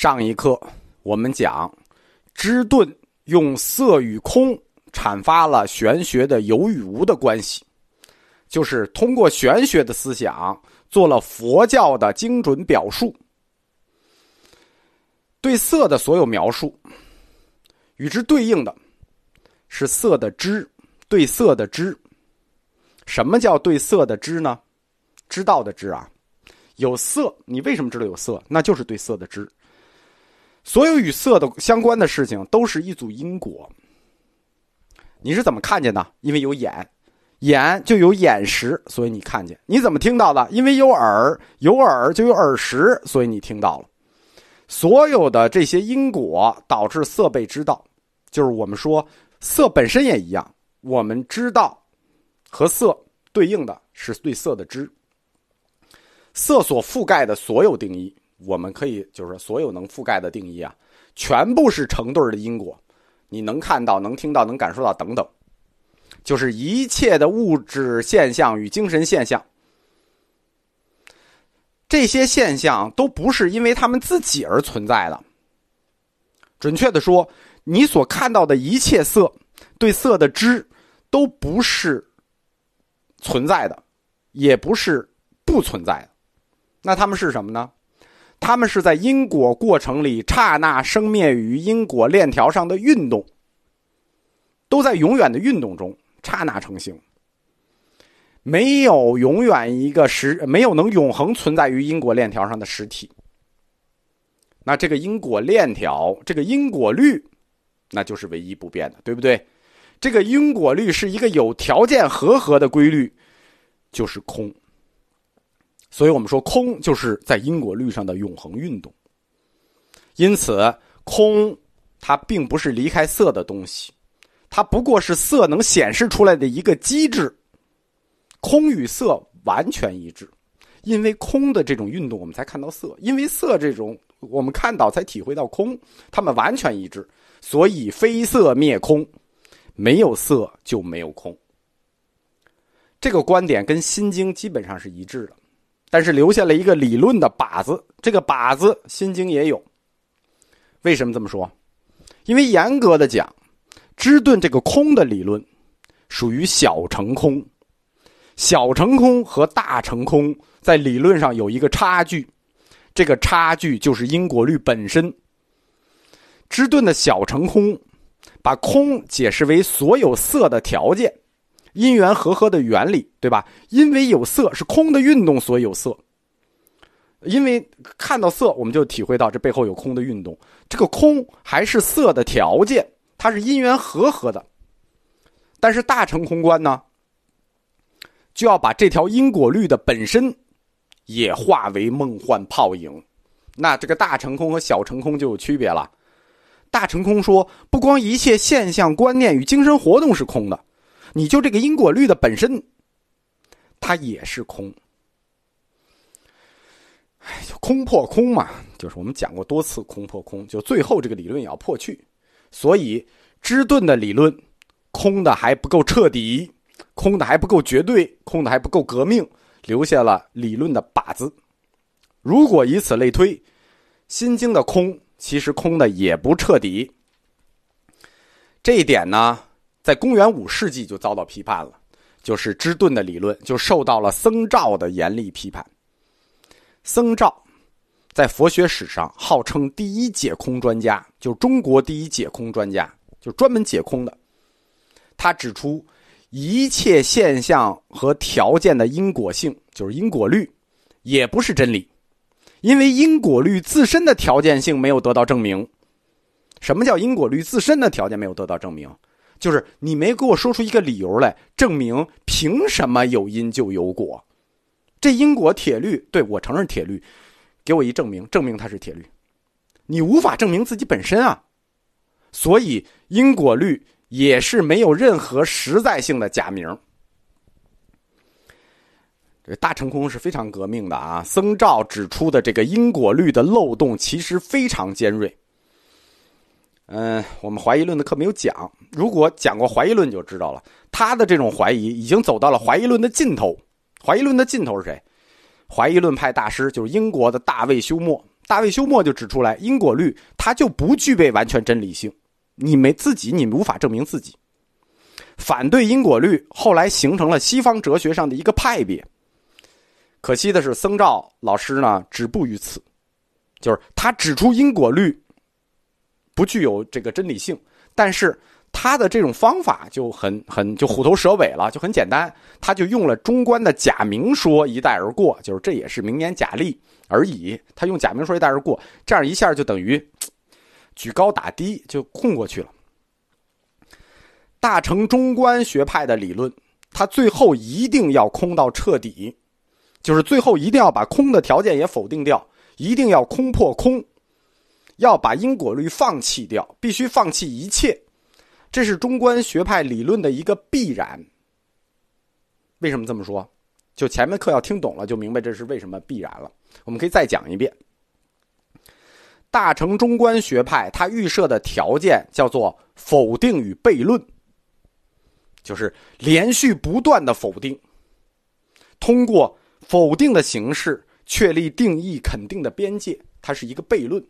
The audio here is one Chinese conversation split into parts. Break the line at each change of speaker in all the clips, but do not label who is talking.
上一课我们讲，知顿用色与空阐发了玄学的有与无的关系，就是通过玄学的思想做了佛教的精准表述。对色的所有描述，与之对应的，是色的知，对色的知。什么叫对色的知呢？知道的知啊，有色，你为什么知道有色？那就是对色的知。所有与色的相关的事情都是一组因果。你是怎么看见的？因为有眼，眼就有眼识，所以你看见。你怎么听到的？因为有耳，有耳就有耳识，所以你听到了。所有的这些因果导致色被知道，就是我们说色本身也一样。我们知道和色对应的是对色的知，色所覆盖的所有定义。我们可以就是，所有能覆盖的定义啊，全部是成对的因果。你能看到、能听到、能感受到等等，就是一切的物质现象与精神现象，这些现象都不是因为他们自己而存在的。准确的说，你所看到的一切色，对色的知，都不是存在的，也不是不存在的。那他们是什么呢？他们是在因果过程里刹那生灭于因果链条上的运动，都在永远的运动中刹那成型。没有永远一个实，没有能永恒存在于因果链条上的实体。那这个因果链条，这个因果律，那就是唯一不变的，对不对？这个因果律是一个有条件和合的规律，就是空。所以我们说，空就是在因果律上的永恒运动。因此，空它并不是离开色的东西，它不过是色能显示出来的一个机制。空与色完全一致，因为空的这种运动，我们才看到色；因为色这种我们看到，才体会到空。它们完全一致，所以非色灭空，没有色就没有空。这个观点跟《心经》基本上是一致的。但是留下了一个理论的靶子，这个靶子《心经》也有。为什么这么说？因为严格的讲，芝顿这个空的理论属于小乘空，小乘空和大乘空在理论上有一个差距，这个差距就是因果律本身。芝顿的小乘空把空解释为所有色的条件。因缘和合的原理，对吧？因为有色是空的运动，所以有色。因为看到色，我们就体会到这背后有空的运动。这个空还是色的条件，它是因缘和合的。但是大乘空观呢，就要把这条因果律的本身也化为梦幻泡影。那这个大乘空和小乘空就有区别了。大乘空说，不光一切现象、观念与精神活动是空的。你就这个因果律的本身，它也是空。哎，就空破空嘛，就是我们讲过多次空破空，就最后这个理论也要破去。所以，芝顿的理论，空的还不够彻底，空的还不够绝对，空的还不够革命，留下了理论的靶子。如果以此类推，《心经》的空其实空的也不彻底。这一点呢？在公元五世纪就遭到批判了，就是芝顿的理论就受到了僧肇的严厉批判。僧肇在佛学史上号称第一解空专家，就中国第一解空专家，就专门解空的。他指出，一切现象和条件的因果性，就是因果律，也不是真理，因为因果律自身的条件性没有得到证明。什么叫因果律自身的条件没有得到证明？就是你没给我说出一个理由来证明凭什么有因就有果，这因果铁律对我承认铁律，给我一证明，证明它是铁律，你无法证明自己本身啊，所以因果律也是没有任何实在性的假名。这大乘空是非常革命的啊，僧肇指出的这个因果律的漏洞其实非常尖锐。嗯，我们怀疑论的课没有讲。如果讲过怀疑论，就知道了。他的这种怀疑已经走到了怀疑论的尽头。怀疑论的尽头是谁？怀疑论派大师就是英国的大卫休谟。大卫休谟就指出来，因果律它就不具备完全真理性，你没自己，你无法证明自己。反对因果律，后来形成了西方哲学上的一个派别。可惜的是，僧兆老师呢止步于此，就是他指出因果律不具有这个真理性，但是他的这种方法就很很就虎头蛇尾了，就很简单，他就用了中观的假名说一带而过，就是这也是名言假例而已。他用假名说一带而过，这样一下就等于举高打低，就空过去了。大乘中观学派的理论，它最后一定要空到彻底，就是最后一定要把空的条件也否定掉，一定要空破空，要把因果律放弃掉，必须放弃一切，这是中观学派理论的一个必然。为什么这么说？就前面课要听懂了，就明白这是为什么必然了。我们可以再讲一遍。大乘中观学派它预设的条件叫做否定与悖论。就是连续不断的否定，通过否定的形式确立定义肯定的边界，它是一个悖论。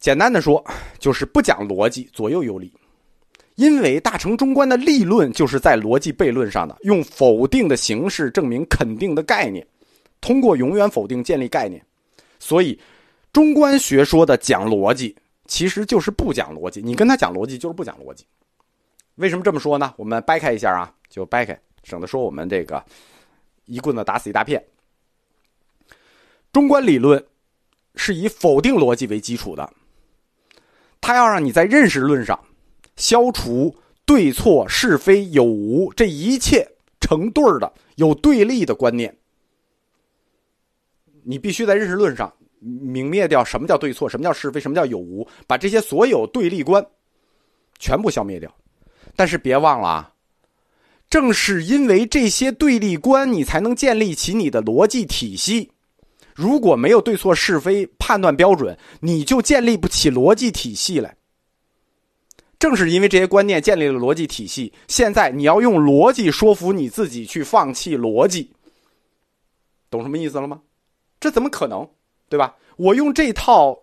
简单的说，就是不讲逻辑，左右有理。因为大乘中观的立论就是在逻辑悖论上的，用否定的形式证明肯定的概念，通过永远否定建立概念。所以，中观学说的讲逻辑其实就是不讲逻辑。你跟他讲逻辑，就是不讲逻辑。为什么这么说呢？我们掰开一下啊，就掰开，省得说我们这个一棍子打死一大片。中观理论是以否定逻辑为基础的，他要让你在认识论上消除对错是非有无这一切成对的有对立的观念。你必须在认识论上泯灭掉什么叫对错，什么叫是非，什么叫有无，把这些所有对立观全部消灭掉。但是别忘了啊，正是因为这些对立观，你才能建立起你的逻辑体系。如果没有对错是非判断标准，你就建立不起逻辑体系来。正是因为这些观念建立了逻辑体系，现在你要用逻辑说服你自己去放弃逻辑，懂什么意思了吗？这怎么可能，对吧？我用这套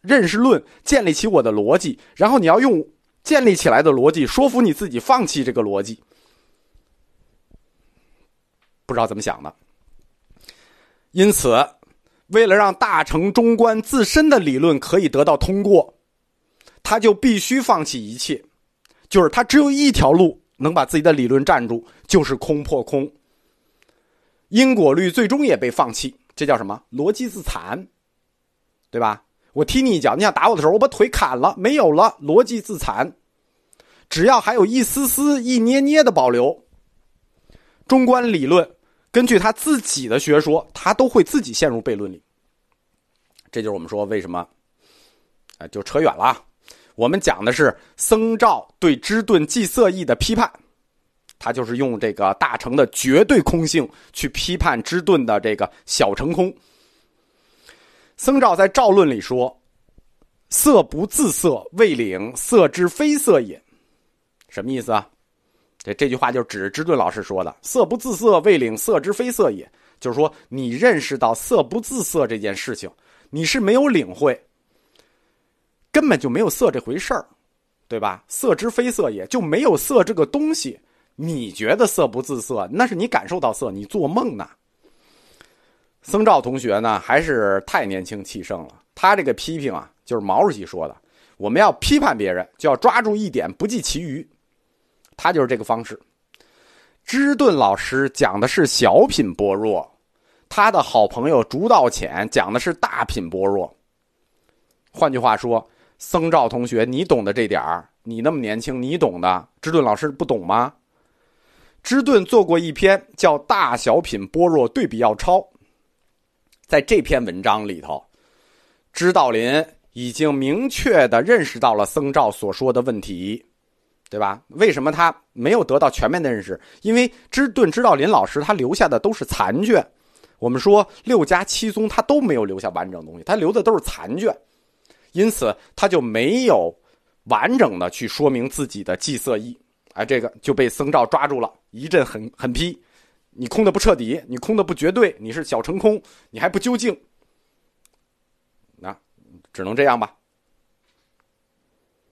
认识论建立起我的逻辑，然后你要用。建立起来的逻辑，说服你自己放弃这个逻辑，不知道怎么想的。因此，为了让大乘中观自身的理论可以得到通过，他就必须放弃一切，就是他只有一条路能把自己的理论站住，就是空破空。因果律最终也被放弃，这叫什么？逻辑自残，对吧？我踢你一脚，你想打我的时候，我把腿砍了，没有了，逻辑自残。只要还有一丝丝、一捏捏的保留，中观理论根据他自己的学说，他都会自己陷入悖论里。这就是我们说为什么，啊，就扯远了。我们讲的是僧兆对支顿计色义的批判，他就是用这个大乘的绝对空性去批判支顿的这个小乘空。僧兆在赵论里说：“色不自色，未领色之非色也。”什么意思啊？这这句话就指支顿老师说的：“色不自色，未领色之非色也。”就是说，你认识到色不自色这件事情，你是没有领会，根本就没有色这回事儿，对吧？色之非色也就没有色这个东西。你觉得色不自色，那是你感受到色，你做梦呢。僧兆同学呢，还是太年轻气盛了。他这个批评啊，就是毛主席说的：我们要批判别人，就要抓住一点，不计其余。他就是这个方式。芝顿老师讲的是小品般若，他的好朋友竹道浅讲的是大品般若。换句话说，僧兆同学，你懂得这点儿，你那么年轻，你懂的，芝顿老师不懂吗？芝顿做过一篇叫《大小品般若对比要抄》。在这篇文章里头，知道林已经明确的认识到了僧兆所说的问题，对吧？为什么他没有得到全面的认识？因为知顿知道林老师他留下的都是残卷。我们说六家七宗他都没有留下完整东西，他留的都是残卷，因此他就没有完整的去说明自己的计色意。哎，这个就被僧兆抓住了，一阵狠狠批。你空的不彻底，你空的不绝对，你是小成空，你还不究竟，那只能这样吧。